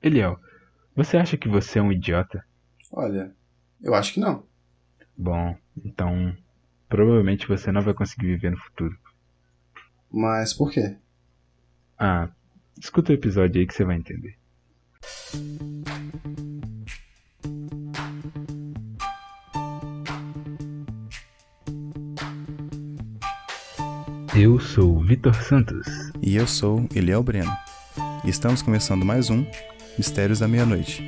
Eliel, você acha que você é um idiota? Olha, eu acho que não. Bom, então provavelmente você não vai conseguir viver no futuro. Mas por quê? Ah, escuta o episódio aí que você vai entender. Eu sou Vitor Santos. E eu sou Eliel Breno. E estamos começando mais um Mistérios da Meia-Noite.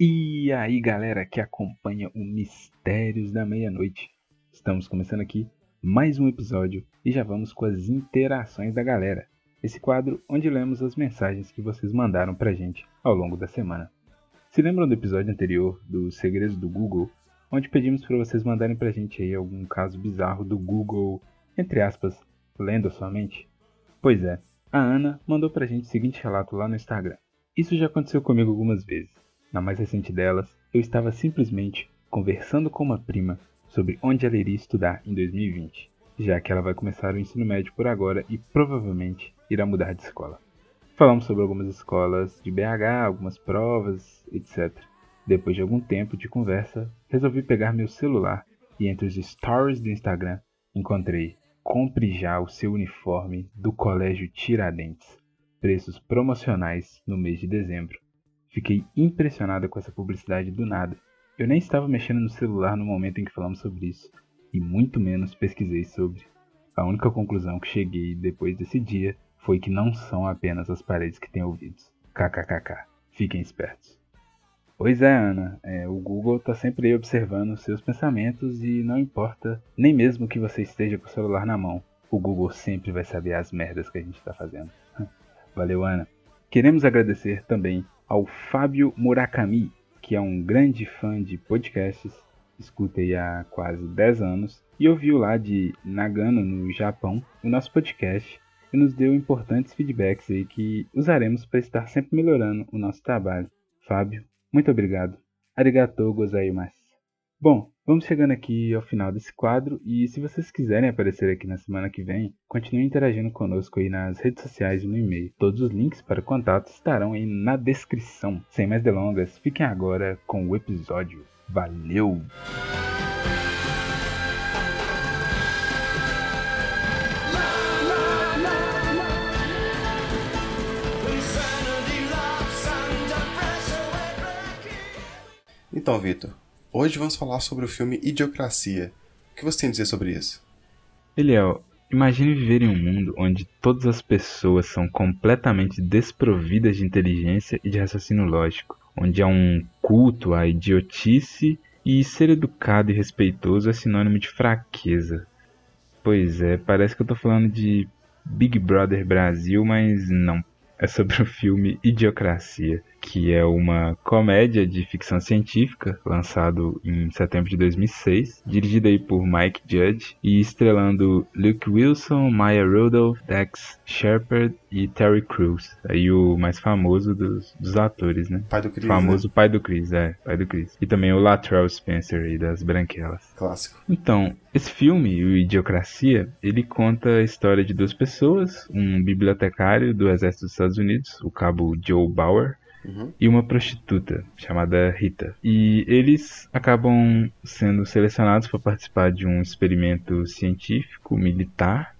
E aí, galera que acompanha o Mistérios da Meia-Noite. Estamos começando aqui mais um episódio e já vamos com as interações da galera. Esse quadro onde lemos as mensagens que vocês mandaram pra gente ao longo da semana. Se lembram do episódio anterior dos Segredos do Google, onde pedimos para vocês mandarem pra gente aí algum caso bizarro do Google, entre aspas, lendo a sua mente? Pois é, a Ana mandou pra gente o seguinte relato lá no Instagram. Isso já aconteceu comigo algumas vezes. Na mais recente delas, eu estava simplesmente conversando com uma prima sobre onde ela iria estudar em 2020, já que ela vai começar o ensino médio por agora e provavelmente irá mudar de escola. Falamos sobre algumas escolas de BH, algumas provas, etc. Depois de algum tempo de conversa, resolvi pegar meu celular e entre os stories do Instagram encontrei Compre já o seu uniforme do Colégio Tiradentes. Preços promocionais no mês de dezembro. Fiquei impressionada com essa publicidade do nada. Eu nem estava mexendo no celular no momento em que falamos sobre isso, e muito menos pesquisei sobre. A única conclusão que cheguei depois desse dia foi que não são apenas as paredes que têm ouvidos. KKKK. Fiquem espertos. Pois é, Ana. É, o Google está sempre aí observando os seus pensamentos e não importa nem mesmo que você esteja com o celular na mão, o Google sempre vai saber as merdas que a gente está fazendo. Valeu, Ana. Queremos agradecer também ao Fábio Murakami, que é um grande fã de podcasts, escuta aí há quase 10 anos, e ouviu lá de Nagano, no Japão, o nosso podcast e nos deu importantes feedbacks aí que usaremos para estar sempre melhorando o nosso trabalho. Fábio, muito obrigado. Arigatou gozaimasu. Bom, vamos chegando aqui ao final desse quadro e se vocês quiserem aparecer aqui na semana que vem, continue interagindo conosco aí nas redes sociais e no e-mail. Todos os links para contato estarão aí na descrição. Sem mais delongas, fiquem agora com o episódio. Valeu! Então, Vitor, hoje vamos falar sobre o filme Idiocracia. O que você tem a dizer sobre isso? Eliel, imagine viver em um mundo onde todas as pessoas são completamente desprovidas de inteligência e de raciocínio lógico, onde há um culto à idiotice e ser educado e respeitoso é sinônimo de fraqueza. Pois é, parece que eu tô falando de Big Brother Brasil, mas não. É sobre o filme Idiocracia que é uma comédia de ficção científica, lançado em setembro de 2006, dirigida aí por Mike Judge e estrelando Luke Wilson, Maya Rudolph, Dex Shepard e Terry Crews, aí o mais famoso dos, dos atores, né? Pai do Chris, Famoso né? pai do Chris, é, pai do Chris. E também o Latrell Spencer aí das Branquelas. Clássico. Então, esse filme, o Idiocracia, ele conta a história de duas pessoas, um bibliotecário do exército dos Estados Unidos, o cabo Joe Bauer, Uhum. e uma prostituta chamada Rita. E eles acabam sendo selecionados para participar de um experimento científico militar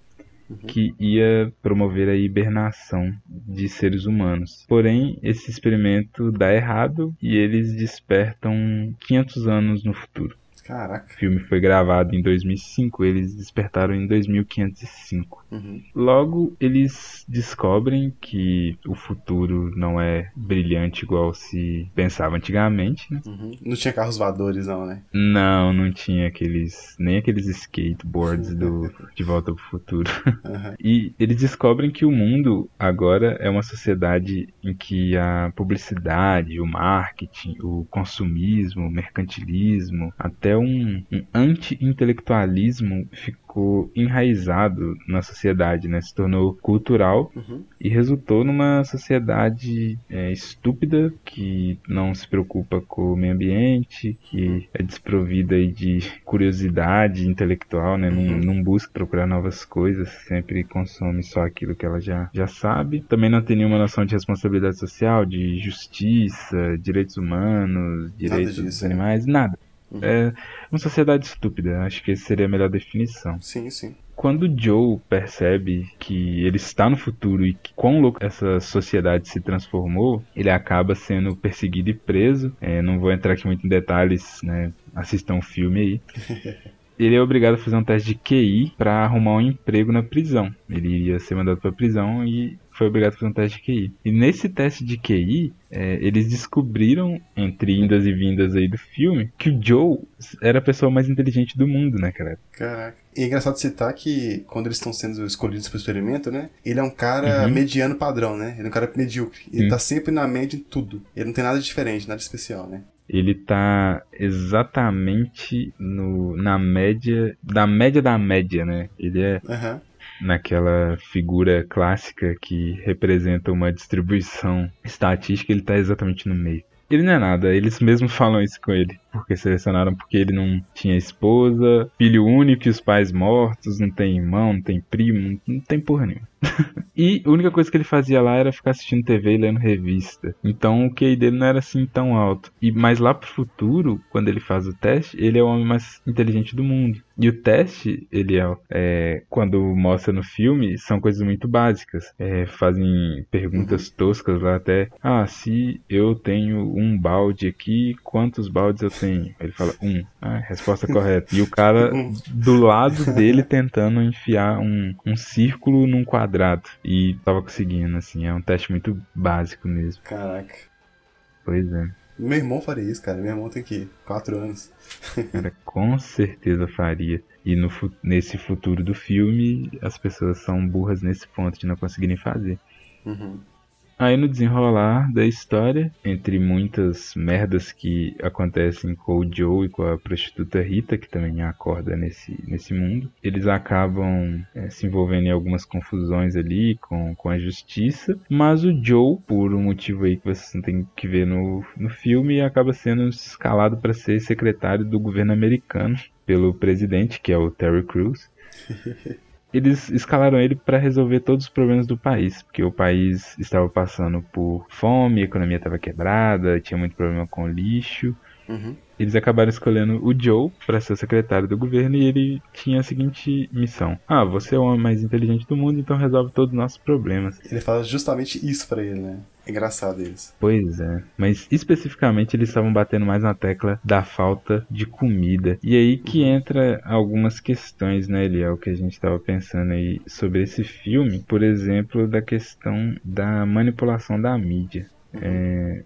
que ia promover a hibernação de seres humanos. Porém, esse experimento dá errado e eles despertam 500 anos no futuro. Caraca. O filme foi gravado em 2005, eles despertaram em 2505. Uhum. Logo, eles descobrem que o futuro não é brilhante igual se pensava antigamente, né? Uhum. Não tinha carros voadores, não, né? Não, não tinha aqueles. nem aqueles skateboards do De Volta pro Futuro. Uhum. E eles descobrem que o mundo agora é uma sociedade em que a publicidade, o marketing, o consumismo, o mercantilismo, até um, um anti-intelectualismo ficou enraizado na sociedade, né? Se tornou cultural Uhum. e resultou numa sociedade é, estúpida que não se preocupa com o meio ambiente, que é desprovida de curiosidade intelectual, né? Não, Uhum. não busca procurar novas coisas, sempre consome só aquilo que ela já, já sabe. Também não tem nenhuma noção de responsabilidade social, de justiça, direitos humanos, direitos disso, dos né? animais, nada. Uhum. É uma sociedade estúpida, acho que essa seria a melhor definição Sim, sim. quando Joe percebe que ele está no futuro e que quão louco essa sociedade se transformou, ele acaba sendo perseguido e preso. É, não vou entrar aqui muito em detalhes, né? Assistam o filme aí. Ele é obrigado a fazer um teste de QI para arrumar um emprego na prisão. Ele ia ser mandado para prisão e foi obrigado a fazer um teste de QI. E nesse teste de QI, é, eles descobriram, entre indas e vindas aí do filme, que o Joe era a pessoa mais inteligente do mundo naquela época. Caraca. E é engraçado citar que quando eles estão sendo escolhidos para o experimento, né? Ele é um cara Uhum. mediano padrão, né? Ele é um cara medíocre. Ele Sim. tá sempre na média em tudo. Ele não tem nada diferente, nada especial, né? ele tá exatamente no, na média da média da média, né? Ele é Aham. Naquela figura clássica que representa uma distribuição estatística, ele tá exatamente no meio. Ele não é nada, eles mesmos falam isso com ele, porque selecionaram porque ele não tinha esposa, filho único e os pais mortos, não tem irmão, não tem primo, não tem porra nenhuma. e a única coisa que ele fazia lá era ficar assistindo TV e lendo revista. Então o QI dele não era assim tão alto. E mas lá pro futuro, quando ele faz o teste, ele é o homem mais inteligente do mundo. E o teste, ele é, é, quando mostra no filme, são coisas muito básicas. É, fazem perguntas toscas lá até. Ah, se eu tenho um balde aqui, quantos baldes eu tenho? Ele fala, um. Ah, resposta correta. E o cara do lado dele tentando enfiar um, um círculo num quadrado. E tava conseguindo, assim. É um teste muito básico mesmo. Caraca. Pois é. Meu irmão faria isso, cara. Meu irmão tem que quatro anos. Cara, com certeza faria. E no, nesse futuro do filme, as pessoas são burras nesse ponto de não conseguirem fazer. Uhum. Aí no desenrolar da história, entre muitas merdas que acontecem com o Joe e com a prostituta Rita, que também acorda nesse, nesse mundo, eles acabam eh, se envolvendo em algumas confusões ali com, com a justiça, mas o Joe, por um motivo aí que vocês não tem que ver no, no filme, acaba sendo escalado para ser secretário do governo americano pelo presidente, que é o Terry Crews eles escalaram ele para resolver todos os problemas do país, porque o país estava passando por fome, a economia estava quebrada, tinha muito problema com lixo. Uhum. Eles acabaram escolhendo o Joe para ser o secretário do governo e ele tinha a seguinte missão: Ah, você é o homem mais inteligente do mundo, então resolve todos os nossos problemas. Ele fala justamente isso pra ele, né? Engraçado eles. Pois é, mas especificamente eles estavam batendo mais na tecla da falta de comida. E aí que entra algumas questões, né, Eliel, que a gente estava pensando aí sobre esse filme, por exemplo, da questão da manipulação da mídia. É,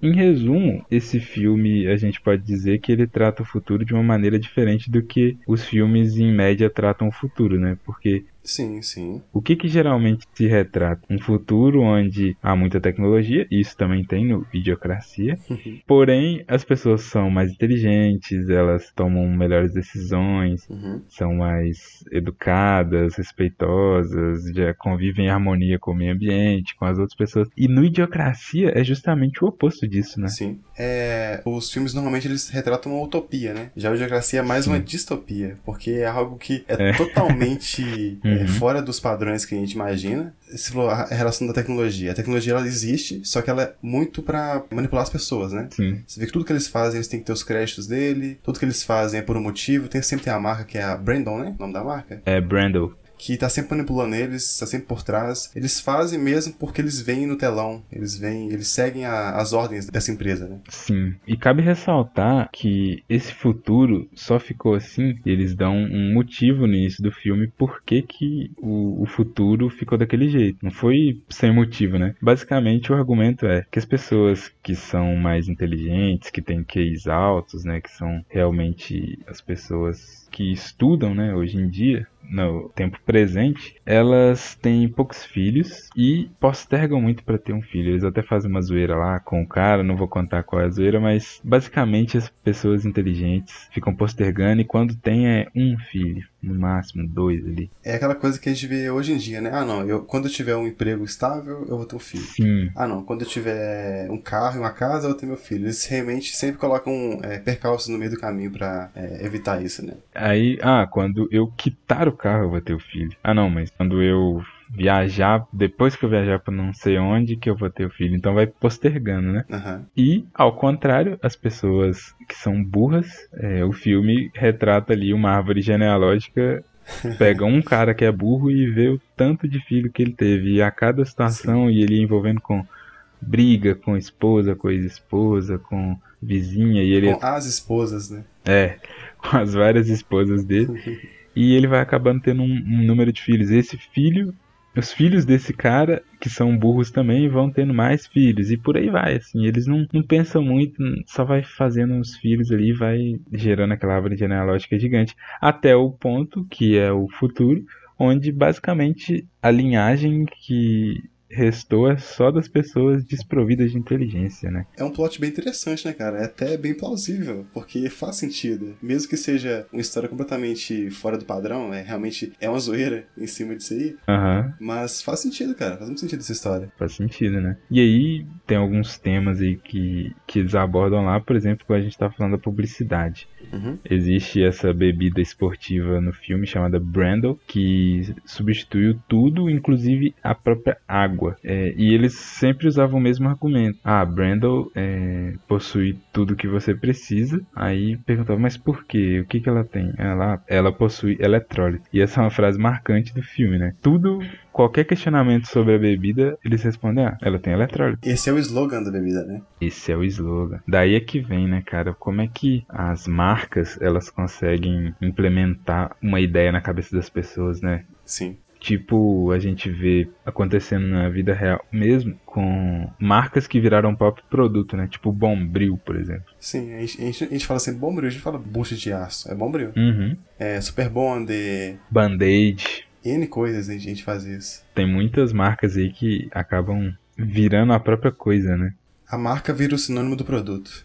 Em resumo, esse filme a gente pode dizer que ele trata o futuro de uma maneira diferente do que os filmes em média tratam o futuro, né? Porque Sim, sim. o que, que geralmente se retrata? Um futuro onde há muita tecnologia, isso também tem no Idiocracia, porém as pessoas são mais inteligentes, elas tomam melhores decisões, Uhum. são mais educadas, respeitosas, já convivem em harmonia com o meio ambiente, com as outras pessoas. E no Idiocracia é justamente o oposto disso, né? Sim. É, os filmes normalmente eles retratam uma utopia, né? Já o Geografia é mais Sim. uma distopia, porque é algo que é, totalmente é, Uhum. fora dos padrões que a gente imagina. Você falou a a relação da tecnologia. A tecnologia ela existe, só que ela é muito pra manipular as pessoas, né? Sim. Você vê que tudo que eles fazem, eles têm que ter os créditos dele, tudo que eles fazem é por um motivo. Tem sempre tem a marca que é a Brandon, né? O nome da marca? É Brandle. Que tá sempre manipulando eles, tá sempre por trás. Eles fazem mesmo porque eles veem no telão, eles veem, eles seguem a- as ordens dessa empresa, né? Sim. E cabe ressaltar que esse futuro só ficou assim, eles dão um motivo no início do filme por que, que o, o futuro ficou daquele jeito. Não foi sem motivo, né? Basicamente o argumento é que as pessoas que são mais inteligentes, que têm QIs altos, né? Que são realmente as pessoas que estudam, né? Hoje em dia, no tempo presente, elas têm poucos filhos e postergam muito para ter um filho. Eles até fazem uma zoeira lá com o cara, não vou contar qual é a zoeira, mas basicamente as pessoas inteligentes ficam postergando e quando tem é um filho, no máximo dois ali. É aquela coisa que a gente vê hoje em dia, né? Ah, não, eu, quando eu tiver um emprego estável, eu vou ter um filho. Sim. Ah, não, quando eu tiver um carro e uma casa, eu vou ter meu filho. Eles realmente sempre colocam é, percalços no meio do caminho para é, evitar isso, né? Aí, ah, quando eu quitar o carro, eu vou ter o filho. Ah, não, mas quando eu viajar, depois que eu viajar para não sei onde que eu vou ter o filho. Então vai postergando, né? Uhum. E, ao contrário, as pessoas que são burras, é, o filme retrata ali uma árvore genealógica. Pega um cara que é burro e vê o tanto de filho que ele teve. E a cada situação, Sim. e ele envolvendo com briga com esposa, com ex-esposa, com vizinha. e ele Com as esposas, né? É, com as várias esposas dele. e ele vai acabando tendo um, um número de filhos. Esse filho os filhos desse cara, que são burros também, vão tendo mais filhos. E por aí vai, assim. Eles não, não pensam muito, só vai fazendo os filhos ali, vai gerando aquela árvore genealógica gigante. Até o ponto, que é o futuro, onde basicamente a linhagem que restou é só das pessoas desprovidas de inteligência, né? É um plot bem interessante, né, cara? É até bem plausível, porque faz sentido. Mesmo que seja uma história completamente fora do padrão, é realmente é uma zoeira em cima disso aí. Uhum. Mas faz sentido, cara. Faz muito sentido essa história. Faz sentido, né? E aí tem alguns temas aí que, que eles abordam lá, por exemplo, quando a gente tá falando da publicidade. Uhum. Existe essa bebida esportiva no filme chamada Brandle, que substituiu tudo, inclusive a própria água. É, e eles sempre usavam o mesmo argumento. Ah, Brandle é, possui tudo que você precisa. Aí perguntava, mas por quê? O que, que ela tem? Ela, ela possui eletrólito. E essa é uma frase marcante do filme, né? Tudo qualquer questionamento sobre a bebida, eles respondem: ah, ela tem eletrólito. Esse é o slogan da bebida, né? Esse é o slogan. Daí é que vem, né, cara? Como é que as marcas elas conseguem implementar uma ideia na cabeça das pessoas, né? Sim. Tipo, a gente vê acontecendo na vida real mesmo com marcas que viraram pop produto, né? Tipo Bombril, por exemplo. Sim, a gente, a gente, fala assim, Bombril, a gente fala bucha de aço. É Bombril. Uhum. É Super Bond. Band-Aid. N coisas a gente faz isso. Tem muitas marcas aí que acabam virando a própria coisa, né? A marca vira o sinônimo do produto.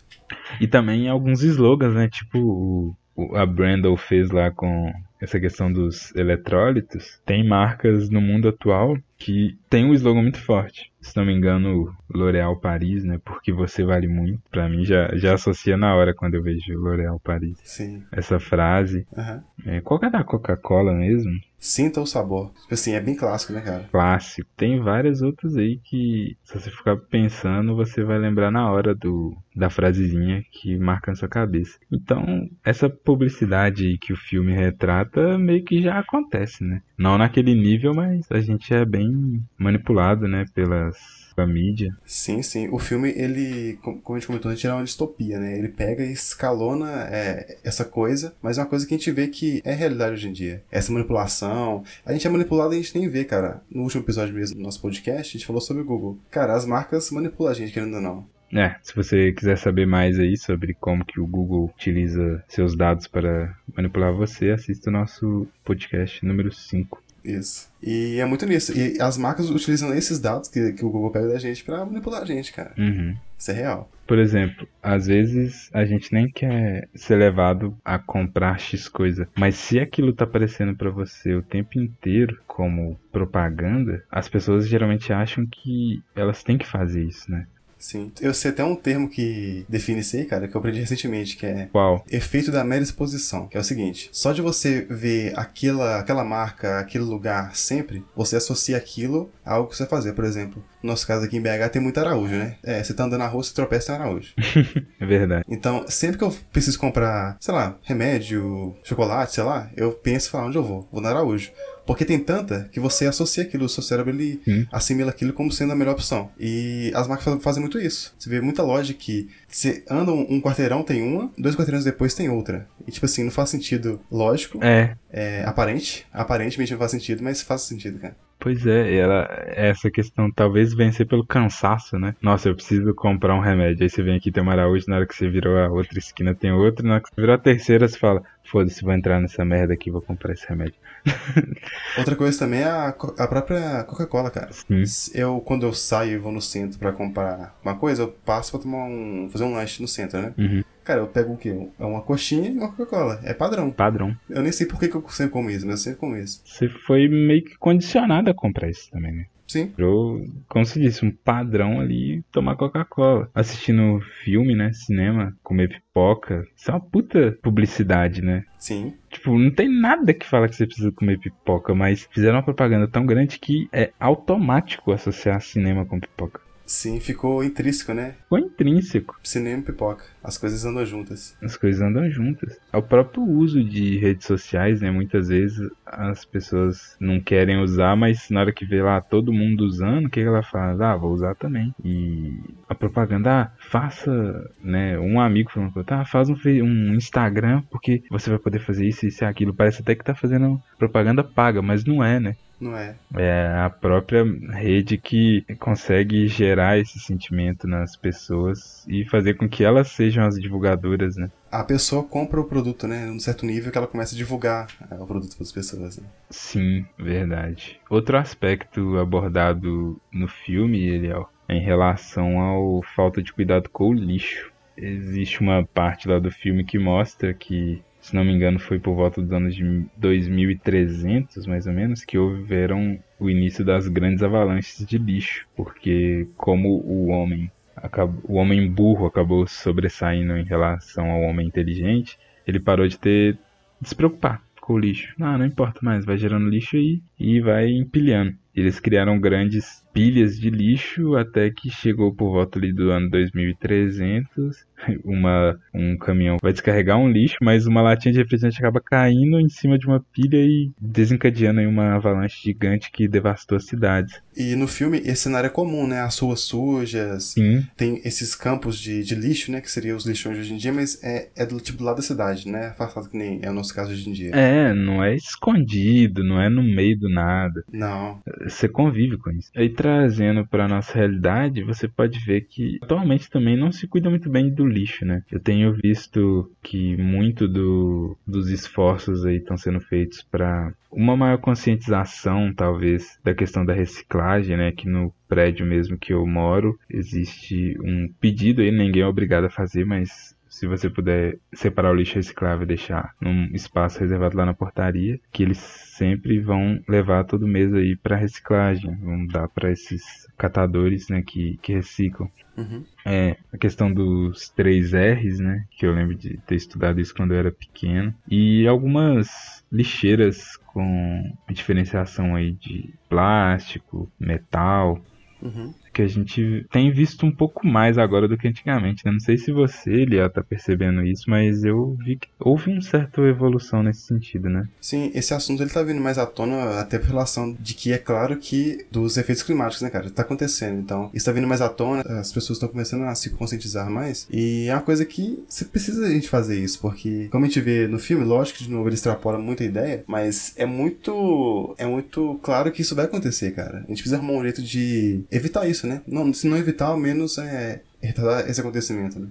E também alguns slogans, né? Tipo o, a Brandle fez lá com essa questão dos eletrólitos. Tem marcas no mundo atual que tem um slogan muito forte. Se não me engano, L'Oréal Paris, né? Porque você vale muito. Pra mim já, já associa na hora quando eu vejo L'Oréal Paris. Sim. Essa frase. Uhum. É, qual que é da Coca-Cola mesmo? Sinta o sabor. Tipo assim, é bem clássico, né, cara? Clássico. Tem várias outras aí que, se você ficar pensando, você vai lembrar na hora do, da frasezinha que marca na sua cabeça. Então, essa publicidade aí que o filme retrata meio que já acontece, né? Não naquele nível, mas a gente é bem manipulado, né, pelas a mídia. Sim, sim. O filme, ele, como a gente comentou, ele é uma distopia, né? Ele pega e escalona é, essa coisa, mas é uma coisa que a gente vê que é realidade hoje em dia. Essa manipulação. A gente é manipulado e a gente nem vê, cara. No último episódio mesmo do nosso podcast, a gente falou sobre o Google. Cara, as marcas manipulam a gente, querendo ou não. É, se você quiser saber mais aí sobre como que o Google utiliza seus dados para manipular você, assista o nosso podcast número 5. Isso. E é muito nisso. E as marcas utilizam esses dados que, que o Google pega da gente para manipular a gente, cara. Uhum. Isso é real. Por exemplo, às vezes a gente nem quer ser levado a comprar X coisa, mas se aquilo tá aparecendo para você o tempo inteiro como propaganda, as pessoas geralmente acham que elas têm que fazer isso, né? Sim. Eu sei até um termo que define isso aí, cara, que eu aprendi recentemente, que é Qual? efeito da mera exposição, que é o seguinte, só de você ver aquela, aquela marca, aquele lugar sempre, você associa aquilo a algo que você vai fazer. Por exemplo, no nosso caso aqui em BH tem muito araújo, né? É, você tá andando na rua, você tropeça em araújo. é verdade. Então, sempre que eu preciso comprar, sei lá, remédio, chocolate, sei lá, eu penso, falar onde eu vou? Vou no araújo. Porque tem tanta que você associa aquilo, o seu cérebro ele Sim. assimila aquilo como sendo a melhor opção. E as marcas fazem muito isso. Você vê muita loja que você anda um, quarteirão, tem uma, dois quarteirões depois tem outra. E tipo assim, não faz sentido lógico, É. é aparente, aparentemente não faz sentido, mas faz sentido, cara. Pois é, ela, essa questão talvez vencer pelo cansaço, né? Nossa, eu preciso comprar um remédio. Aí você vem aqui tem uma Araújo, na hora que você virou a outra esquina tem outro, na hora que você virou a terceira, você fala, foda-se, vou entrar nessa merda aqui, vou comprar esse remédio. Outra coisa também é a, a própria Coca-Cola, cara. Sim. Eu, quando eu saio e vou no centro pra comprar uma coisa, eu passo pra tomar um. fazer um lanche no centro, né? Uhum. Cara, eu pego o quê? É uma coxinha e uma Coca-Cola. É padrão. Padrão. Eu nem sei por que, que eu sempre como isso, mas eu sempre como isso. Você foi meio que condicionado a comprar isso também, né? Sim. Virou, como se disse, um padrão ali tomar Coca-Cola. Assistindo filme, né? Cinema, comer pipoca. Isso é uma puta publicidade, né? Sim. Tipo, não tem nada que fala que você precisa comer pipoca, mas fizeram uma propaganda tão grande que é automático associar cinema com pipoca. Sim, ficou intrínseco, né? Ficou intrínseco. Cinema e pipoca. As coisas andam juntas. As coisas andam juntas. É o próprio uso de redes sociais, né? Muitas vezes as pessoas não querem usar, mas na hora que vê lá todo mundo usando, o que ela faz? Ah, vou usar também. E a propaganda, ah, faça, né? Um amigo falando, tá, faz um, um Instagram porque você vai poder fazer isso, isso e aquilo. Parece até que tá fazendo propaganda paga, mas não é, né? Não é? É a própria rede que consegue gerar esse sentimento nas pessoas e fazer com que elas sejam as divulgadoras, né? A pessoa compra o produto, né? Num certo nível que ela começa a divulgar é, o produto para as pessoas. Né? Sim, verdade. Outro aspecto abordado no filme, Eliel, é em relação ao falta de cuidado com o lixo. Existe uma parte lá do filme que mostra que, se não me engano, foi por volta dos anos de 2300, mais ou menos, que houveram o início das grandes avalanches de lixo, porque como o homem acabou, o homem burro acabou sobressaindo em relação ao homem inteligente, ele parou de ter de se preocupar com o lixo. Ah, não importa mais, vai gerando lixo aí e vai empilhando. Eles criaram grandes pilhas de lixo até que chegou por volta ali do ano 2300, uma, um caminhão vai descarregar um lixo, mas uma latinha de refrigerante acaba caindo em cima de uma pilha e desencadeando uma avalanche gigante que devastou as cidades. E no filme, esse cenário é comum, né? As ruas sujas, Sim, tem esses campos de, de lixo, né? Que seriam os lixões hoje em dia, mas é, é do tipo do lado da cidade, né? Afastado que nem é o nosso caso hoje em dia. é, não é escondido, não é no meio do nada. Não. Você convive com isso. Aí trazendo para nossa realidade, você pode ver que atualmente também não se cuida muito bem do lixo, né? Eu tenho visto que muito do, dos esforços aí estão sendo feitos para uma maior conscientização, talvez, da questão da reciclagem, né? Que no prédio mesmo que eu moro existe um pedido aí, ninguém é obrigado a fazer, mas se você puder separar o lixo reciclável e deixar num espaço reservado lá na portaria, que eles sempre vão levar todo mês aí para reciclagem, vão dar para esses catadores, né, que, que reciclam. Uhum. É, a questão dos três R's, né, que eu lembro de ter estudado isso quando eu era pequeno, e algumas lixeiras com diferenciação aí de plástico, metal, Uhum. Que a gente tem visto um pouco mais agora do que antigamente, né? Não sei se você, Eliel, tá percebendo isso, mas eu vi que houve uma certa evolução nesse sentido, né? Sim, esse assunto ele tá vindo mais à tona até por relação de que é claro que dos efeitos climáticos, né, cara? Tá acontecendo. Então, isso tá vindo mais à tona, as pessoas estão começando a se conscientizar mais. E é uma coisa que você precisa a gente fazer isso, porque como a gente vê no filme, lógico que de novo ele extrapola muita ideia, mas é muito é muito claro que isso vai acontecer, cara. A gente precisa arrumar um jeito de evitar isso, né? Não, se não evitar, ao menos é retardar esse acontecimento, né?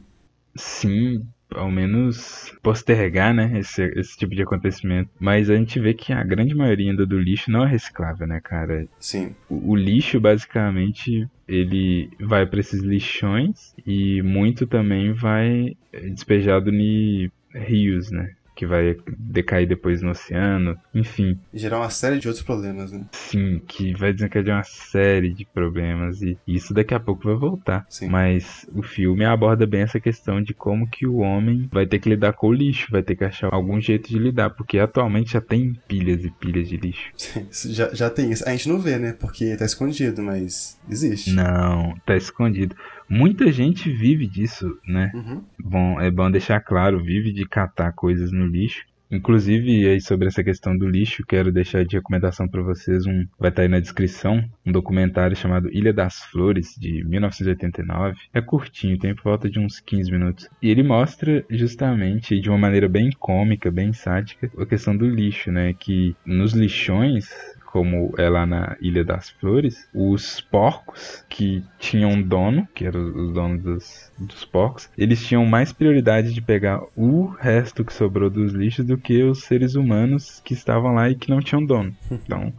Sim, ao menos postergar, né, esse, esse tipo de acontecimento. Mas a gente vê que a grande maioria ainda do lixo não é reciclável, né, cara? Sim. O, o lixo, basicamente, ele vai para esses lixões e muito também vai despejado em rios, né? Que vai decair depois no oceano, enfim. Gerar uma série de outros problemas, né? Sim, que vai desencadear uma série de problemas e isso daqui a pouco vai voltar. Sim. Mas o filme aborda bem essa questão de como que o homem vai ter que lidar com o lixo, vai ter que achar algum jeito de lidar, porque atualmente já tem pilhas e pilhas de lixo. já, já tem isso. A gente não vê, né? Porque tá escondido, mas existe. Não, tá escondido. Muita gente vive disso, né? Uhum. Bom, é bom deixar claro, vive de catar coisas no lixo. Inclusive, aí sobre essa questão do lixo, quero deixar de recomendação para vocês um, vai estar aí na descrição, um documentário chamado Ilha das Flores de 1989. É curtinho, tem por volta de uns 15 minutos. E ele mostra justamente de uma maneira bem cômica, bem sádica, a questão do lixo, né, que nos lixões como é lá na Ilha das Flores, os porcos que tinham dono, que eram os donos dos, dos porcos, eles tinham mais prioridade de pegar o resto que sobrou dos lixos do que os seres humanos que estavam lá e que não tinham dono. Então,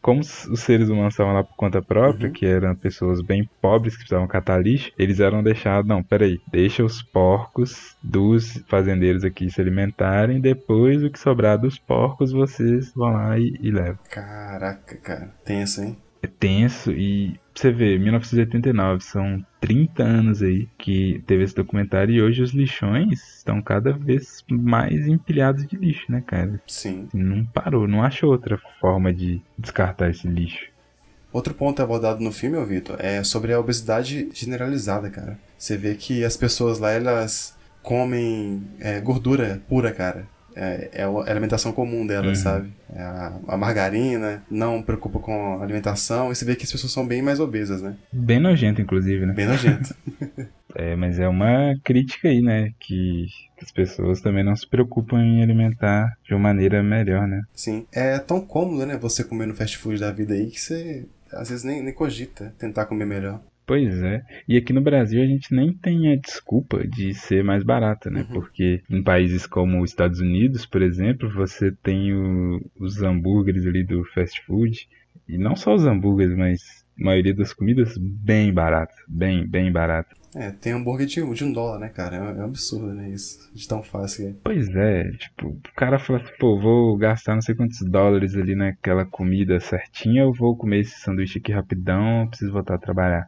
como os seres humanos estavam lá por conta própria, uhum. que eram pessoas bem pobres que precisavam catar lixo, eles eram deixados, não, peraí, deixa os porcos dos fazendeiros aqui se alimentarem, depois o que sobrar dos porcos vocês vão lá e, e levam. Caraca, cara, tenso, hein? É tenso e você vê, 1989, são 30 anos aí que teve esse documentário e hoje os lixões estão cada vez mais empilhados de lixo, né, cara? Sim. Não parou, não achou outra forma de descartar esse lixo. Outro ponto abordado no filme, Vitor, é sobre a obesidade generalizada, cara. Você vê que as pessoas lá, elas comem é, gordura pura, cara é, é a alimentação comum dela, uhum. sabe? É a, a, margarina, não preocupa com a alimentação, e você vê que as pessoas são bem mais obesas, né? Bem nojento, inclusive, né? Bem nojento. é, mas é uma crítica aí, né? Que, que as pessoas também não se preocupam em alimentar de uma maneira melhor, né? Sim. É tão cômodo, né? Você comer no fast food da vida aí que você às vezes nem, nem cogita tentar comer melhor. Pois é. E aqui no Brasil a gente nem tem a desculpa de ser mais barata, né? Uhum. Porque em países como os Estados Unidos, por exemplo, você tem o, os hambúrgueres ali do fast food. E não só os hambúrgueres, mas a maioria das comidas bem baratas. Bem, bem baratas. É, tem hambúrguer de, de um dólar, né, cara? É, é um absurdo, né? Isso. De tão fácil. É. Pois é, tipo, o cara fala assim, pô, vou gastar não sei quantos dólares ali naquela comida certinha, eu vou comer esse sanduíche aqui rapidão, preciso voltar a trabalhar.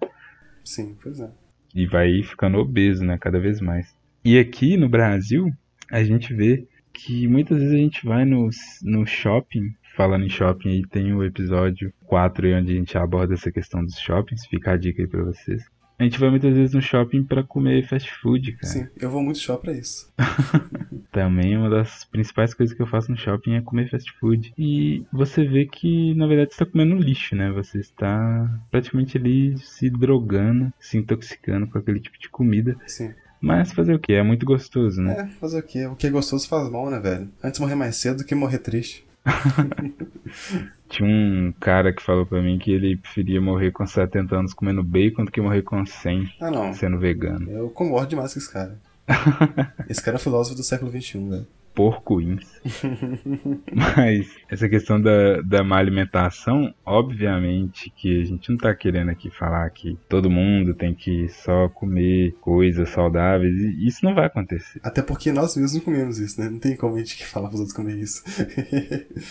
Sim, pois é. E vai ficando obeso, né? Cada vez mais. E aqui no Brasil, a gente vê que muitas vezes a gente vai no, no shopping. Falando em shopping, aí tem o episódio 4 aí onde a gente aborda essa questão dos shoppings. Fica a dica aí pra vocês. A gente vai muitas vezes no shopping para comer fast food, cara. Sim, eu vou muito shopping pra isso. Também uma das principais coisas que eu faço no shopping é comer fast food. E você vê que, na verdade, você está comendo lixo, né? Você está praticamente ali se drogando, se intoxicando com aquele tipo de comida. Sim. Mas fazer o que? É muito gostoso, né? É, fazer o que? O que é gostoso faz mal, né, velho? Antes morrer mais cedo do que morrer triste. Tinha um cara que falou pra mim que ele preferia morrer com 70 anos comendo bacon do que morrer com 100 ah, sendo vegano. Eu concordo demais com esse cara. esse cara é filósofo do século XXI, velho porcoins. Mas essa questão da, da má alimentação, obviamente que a gente não tá querendo aqui falar que todo mundo tem que só comer coisas saudáveis, e isso não vai acontecer. Até porque nós mesmos não comemos isso, né? Não tem como a gente falar pros outros comer isso.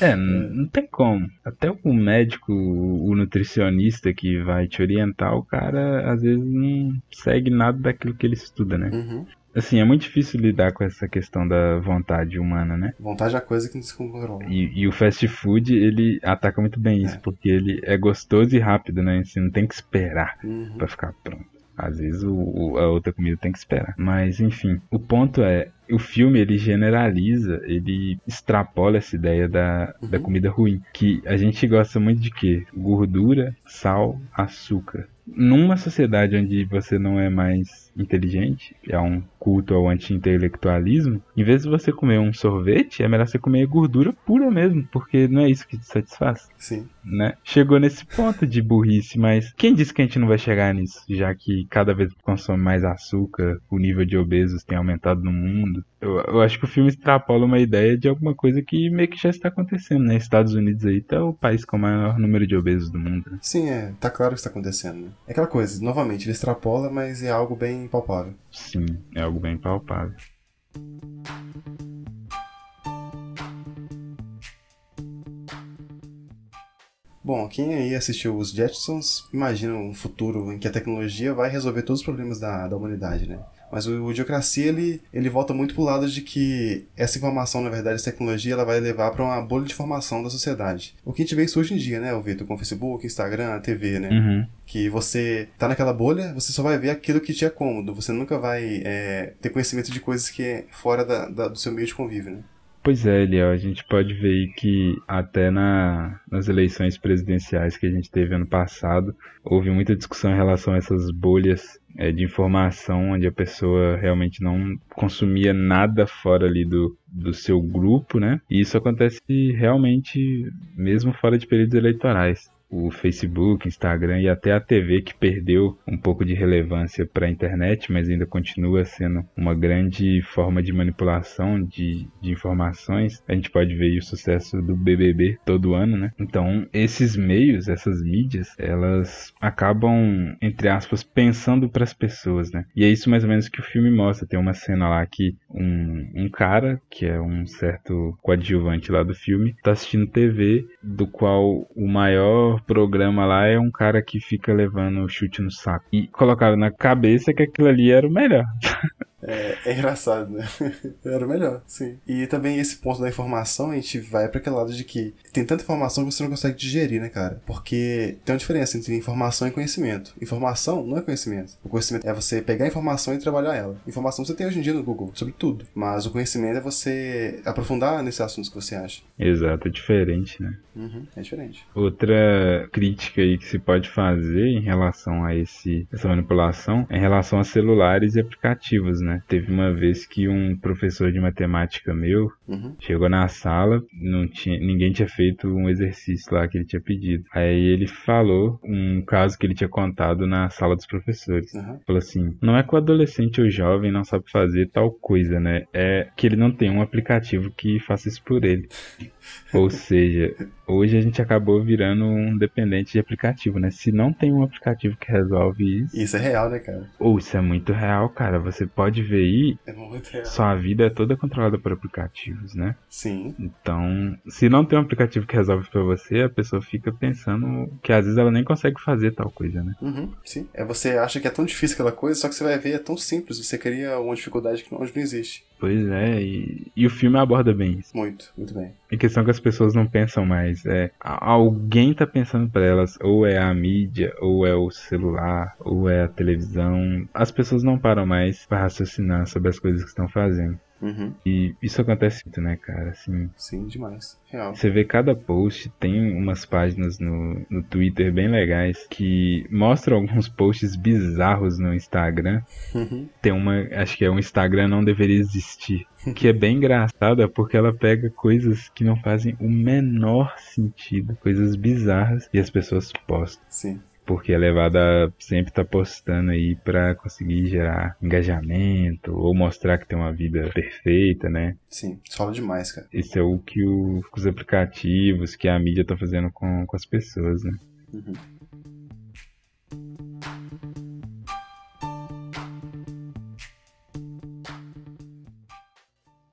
é, não, não tem como. Até o médico, o nutricionista que vai te orientar, o cara às vezes não segue nada daquilo que ele estuda, né? Uhum. Assim, é muito difícil lidar com essa questão da vontade humana, né? Vontade é a coisa que não se controla. E, e, o fast food, ele ataca muito bem isso, é. porque ele é gostoso e rápido, né? Você não tem que esperar uhum. para ficar pronto. Às vezes o, o, a outra comida tem que esperar. Mas, enfim, o ponto é, o filme ele generaliza, ele extrapola essa ideia da, uhum. da comida ruim. Que a gente gosta muito de quê? Gordura, sal, açúcar numa sociedade onde você não é mais inteligente, é um culto ao anti-intelectualismo, em vez de você comer um sorvete, é melhor você comer gordura pura mesmo, porque não é isso que te satisfaz. Sim. Né? Chegou nesse ponto de burrice, mas quem disse que a gente não vai chegar nisso, já que cada vez consome mais açúcar, o nível de obesos tem aumentado no mundo? Eu, eu, acho que o filme extrapola uma ideia de alguma coisa que meio que já está acontecendo, né? Estados Unidos aí tá o país com o maior número de obesos do mundo. Né? Sim, é, tá claro que está acontecendo, né? É aquela coisa, novamente, ele extrapola, mas é algo bem palpável. Sim, é algo bem palpável. Bom, quem aí assistiu os Jetsons imagina um futuro em que a tecnologia vai resolver todos os problemas da, da humanidade, né? Mas o Idiocracia, ele, ele volta muito pro lado de que essa informação, na verdade, essa tecnologia, ela vai levar para uma bolha de informação da sociedade. O que a gente vê isso hoje em dia, né, Vitor? Com Facebook, Instagram, TV, né? Uhum. Que você tá naquela bolha, você só vai ver aquilo que te é cômodo. Você nunca vai é, ter conhecimento de coisas que é fora da, da, do seu meio de convívio, né? Pois é, Eliel, a gente pode ver que até na, nas eleições presidenciais que a gente teve ano passado, houve muita discussão em relação a essas bolhas é, de informação, onde a pessoa realmente não consumia nada fora ali do, do seu grupo, né? E isso acontece realmente mesmo fora de períodos eleitorais o Facebook, Instagram e até a TV que perdeu um pouco de relevância para a internet, mas ainda continua sendo uma grande forma de manipulação de, de informações. A gente pode ver o sucesso do BBB todo ano, né? Então, esses meios, essas mídias, elas acabam, entre aspas, pensando para as pessoas, né? E é isso mais ou menos que o filme mostra. Tem uma cena lá que um, um cara, que é um certo coadjuvante lá do filme, está assistindo TV, do qual o maior programa lá é um cara que fica levando chute no saco. E colocaram na cabeça que aquilo ali era o melhor. É, é, engraçado, né? Era melhor, sim. E também esse ponto da informação, a gente vai para aquele lado de que tem tanta informação que você não consegue digerir, né, cara? Porque tem uma diferença entre informação e conhecimento. Informação não é conhecimento. O conhecimento é você pegar a informação e trabalhar ela. Informação você tem hoje em dia no Google, sobre tudo. Mas o conhecimento é você aprofundar nesses assuntos que você acha. Exato, é diferente, né? Uhum, é diferente. Outra crítica aí que se pode fazer em relação a esse, essa manipulação é em relação a celulares e aplicativos, né? Né? Teve uma vez que um professor de matemática meu uhum. chegou na sala, não tinha, ninguém tinha feito um exercício lá que ele tinha pedido. Aí ele falou um caso que ele tinha contado na sala dos professores. Uhum. Falou assim: não é que o adolescente ou jovem não sabe fazer tal coisa, né? É que ele não tem um aplicativo que faça isso por ele. Ou seja, hoje a gente acabou virando um dependente de aplicativo, né? Se não tem um aplicativo que resolve isso. Isso é real, né, cara? Ou isso é muito real, cara. Você pode ver aí. É muito real. Sua vida é toda controlada por aplicativos, né? Sim. Então, se não tem um aplicativo que resolve pra você, a pessoa fica pensando que às vezes ela nem consegue fazer tal coisa, né? Uhum, sim. É você acha que é tão difícil aquela coisa, só que você vai ver, é tão simples. Você cria uma dificuldade que onde não existe. Pois é, e, e o filme aborda bem isso. Muito, muito bem. Em questão que as pessoas não pensam mais. É, alguém tá pensando para elas, ou é a mídia, ou é o celular, ou é a televisão. As pessoas não param mais para raciocinar sobre as coisas que estão fazendo. Uhum. E isso acontece muito, né, cara? Assim, Sim, demais. Real. Você vê cada post, tem umas páginas no, no Twitter bem legais que mostram alguns posts bizarros no Instagram. Uhum. Tem uma, acho que é um Instagram não deveria existir. Que é bem engraçada porque ela pega coisas que não fazem o menor sentido, coisas bizarras, e as pessoas postam. Sim porque a levada sempre tá postando aí para conseguir gerar engajamento ou mostrar que tem uma vida perfeita, né? Sim, fala demais, cara. Isso é o que o, os aplicativos, que a mídia tá fazendo com, com as pessoas, né? Uhum.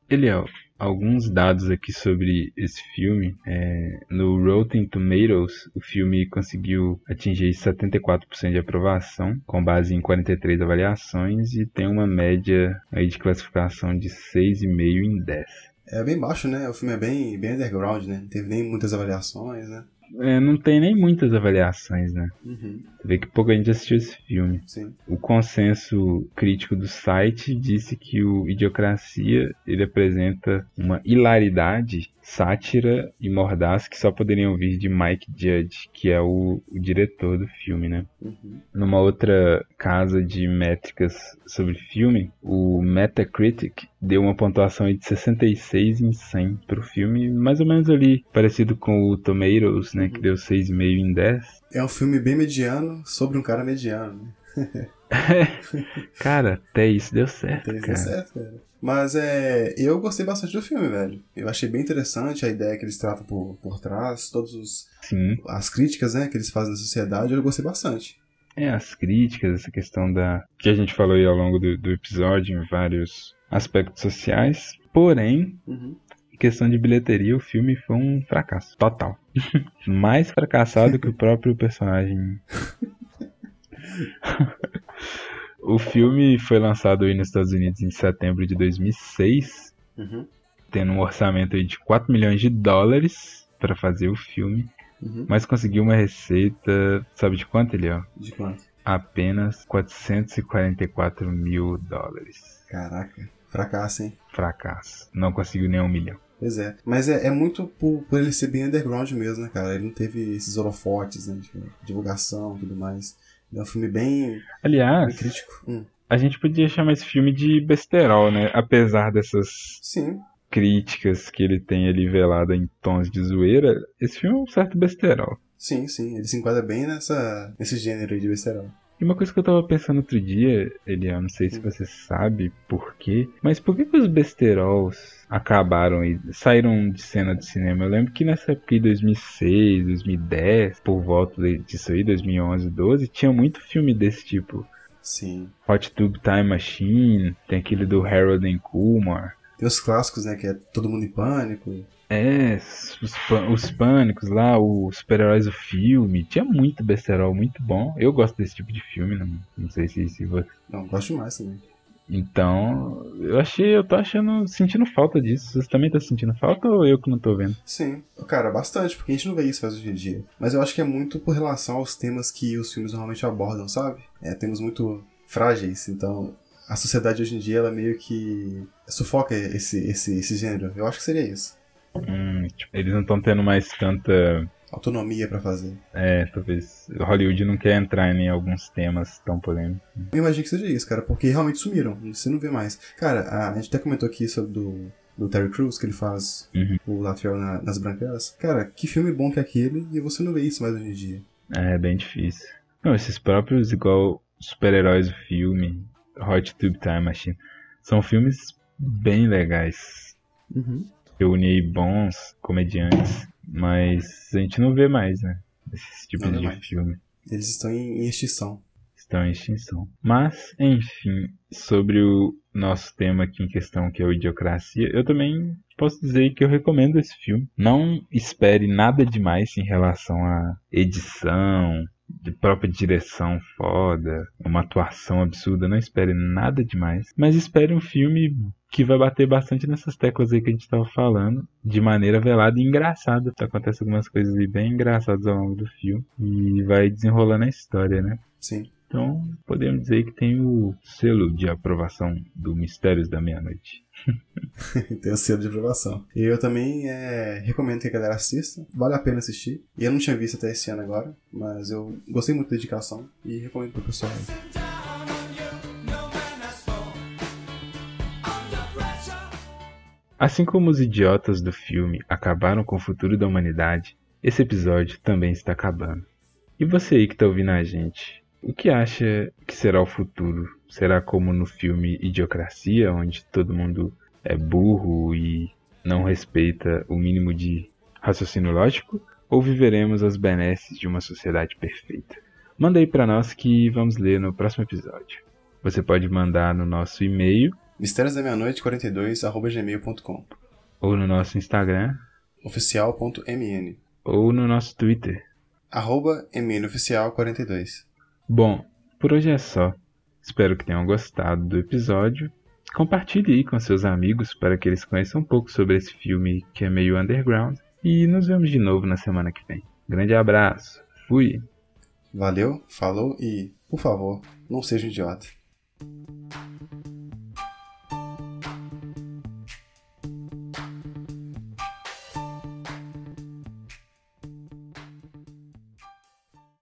Eliel, alguns dados aqui sobre esse filme. É, no Rotten Tomatoes, o filme conseguiu atingir 74% de aprovação, com base em 43 avaliações, e tem uma média aí de classificação de 6,5 em 10. É bem baixo, né? O filme é bem, bem underground, né? Não teve nem muitas avaliações, né? É, não tem nem muitas avaliações, né? Uhum. Você vê que pouca gente assistiu esse filme. Sim. O consenso crítico do site disse que o Idiocracia ele apresenta uma hilaridade, sátira e mordaz que só poderiam ouvir de Mike Judge, que é o, o diretor do filme, né? Uhum. Numa outra casa de métricas sobre filme, o Metacritic deu uma pontuação de 66 em 100 pro filme, mais ou menos ali parecido com o Tomatoes, né, que deu 6,5 em 10. É um filme bem mediano sobre um cara mediano, né? cara, até isso deu certo, até isso deu certo. Mas é, eu gostei bastante do filme, velho. Eu achei bem interessante a ideia que eles tratam por, por trás, todos os Sim. as críticas, né, que eles fazem na sociedade, eu gostei bastante. É, as críticas, essa questão da que a gente falou aí ao longo do, do episódio em vários aspectos sociais. Porém, Uhum. em questão de bilheteria, o filme foi um fracasso total. Mais fracassado que o próprio personagem. o filme foi lançado aí nos Estados Unidos em setembro de 2006, Uhum. tendo um orçamento aí de 4 milhões de dólares para fazer o filme, Uhum. mas conseguiu uma receita, sabe de quanto ele é? De quanto? Apenas 444 mil dólares. Caraca, fracasso, hein? Fracasso. Não conseguiu nem um milhão. Pois é. Mas é, é muito por, por, ele ser bem underground mesmo, né, cara? Ele não teve esses holofotes, né? De divulgação e tudo mais. É um filme bem. Aliás. Bem crítico. Hum. A gente podia chamar esse filme de besterol, né? Apesar dessas. Sim. Críticas que ele tem ali velado em tons de zoeira, esse filme é um certo besterol. Sim, sim, ele se enquadra bem nessa, nesse gênero aí de besterol. E uma coisa que eu tava pensando outro dia, Eliel, não sei se você sabe por quê, mas por que, que os besterols acabaram e saíram de cena de cinema? Eu lembro que nessa época de 2006, 2010, por volta disso aí, 2011, 12, tinha muito filme desse tipo. Sim. Hot Tube Time Machine, tem aquele do Harold and Kumar. Tem os clássicos, né, que é Todo Mundo em Pânico. É, os, os pânicos lá, os super-heróis do filme. Tinha muito besterol, muito bom. Eu gosto desse tipo de filme, não, não sei se, se você. Não, gosto demais também. Então, eu achei, eu tô achando, sentindo falta disso. Você também tá sentindo falta ou eu que não tô vendo? Sim, cara, bastante, porque a gente não vê isso mais hoje em dia. Mas eu acho que é muito por relação aos temas que os filmes normalmente abordam, sabe? É, temas muito frágeis, então a sociedade hoje em dia, ela meio que sufoca esse, esse, esse gênero. Eu acho que seria isso. Hum, tipo, eles não estão tendo mais tanta autonomia para fazer. É, talvez Hollywood não quer entrar em alguns temas tão polêmicos. Eu imagino que seja isso, cara, porque realmente sumiram, você não vê mais. Cara, a, a gente até comentou aqui sobre do, do Terry Crews, que ele faz uhum. o Latrell na, nas Branquelas. Cara, que filme bom que é aquele e você não vê isso mais hoje em dia. É, bem difícil. Não, esses próprios, igual super-heróis do filme, Hot Tube Time Machine, são filmes bem legais. Uhum reunir bons comediantes, mas a gente não vê mais, né? Esse tipo não de filme. Eles estão em extinção. Estão em extinção. Mas, enfim, sobre o nosso tema aqui em questão, que é o Idiocracia, eu também posso dizer que eu recomendo esse filme. Não espere nada demais em relação à edição, de própria direção foda, uma atuação absurda, não espere nada demais, mas espere um filme que vai bater bastante nessas teclas aí que a gente estava falando, de maneira velada e engraçada. Acontece algumas coisas bem engraçadas ao longo do filme e vai desenrolando a história, né? Sim. Então, podemos dizer que tem o selo de aprovação do Mistérios da Meia-Noite. tem o selo de aprovação. E eu também é, recomendo que a galera assista. Vale a pena assistir. E eu não tinha visto até esse ano agora, mas eu gostei muito da dedicação e recomendo pro pessoal. Assim como os idiotas do filme acabaram com o futuro da humanidade, esse episódio também está acabando. E você aí que está ouvindo a gente, o que acha que será o futuro? Será como no filme Idiocracia, onde todo mundo é burro e não respeita o mínimo de raciocínio lógico? Ou viveremos as benesses de uma sociedade perfeita? Manda aí para nós que vamos ler no próximo episódio. Você pode mandar no nosso e-mail mistérios da meia-noite 42 gmail.com ou no nosso Instagram oficial.mn ou no nosso Twitter arroba mnoficial42 Bom, por hoje é só. Espero que tenham gostado do episódio. Compartilhe aí com seus amigos para que eles conheçam um pouco sobre esse filme que é meio underground. E nos vemos de novo na semana que vem. Grande abraço. Fui. Valeu, falou e, por favor, não seja idiota.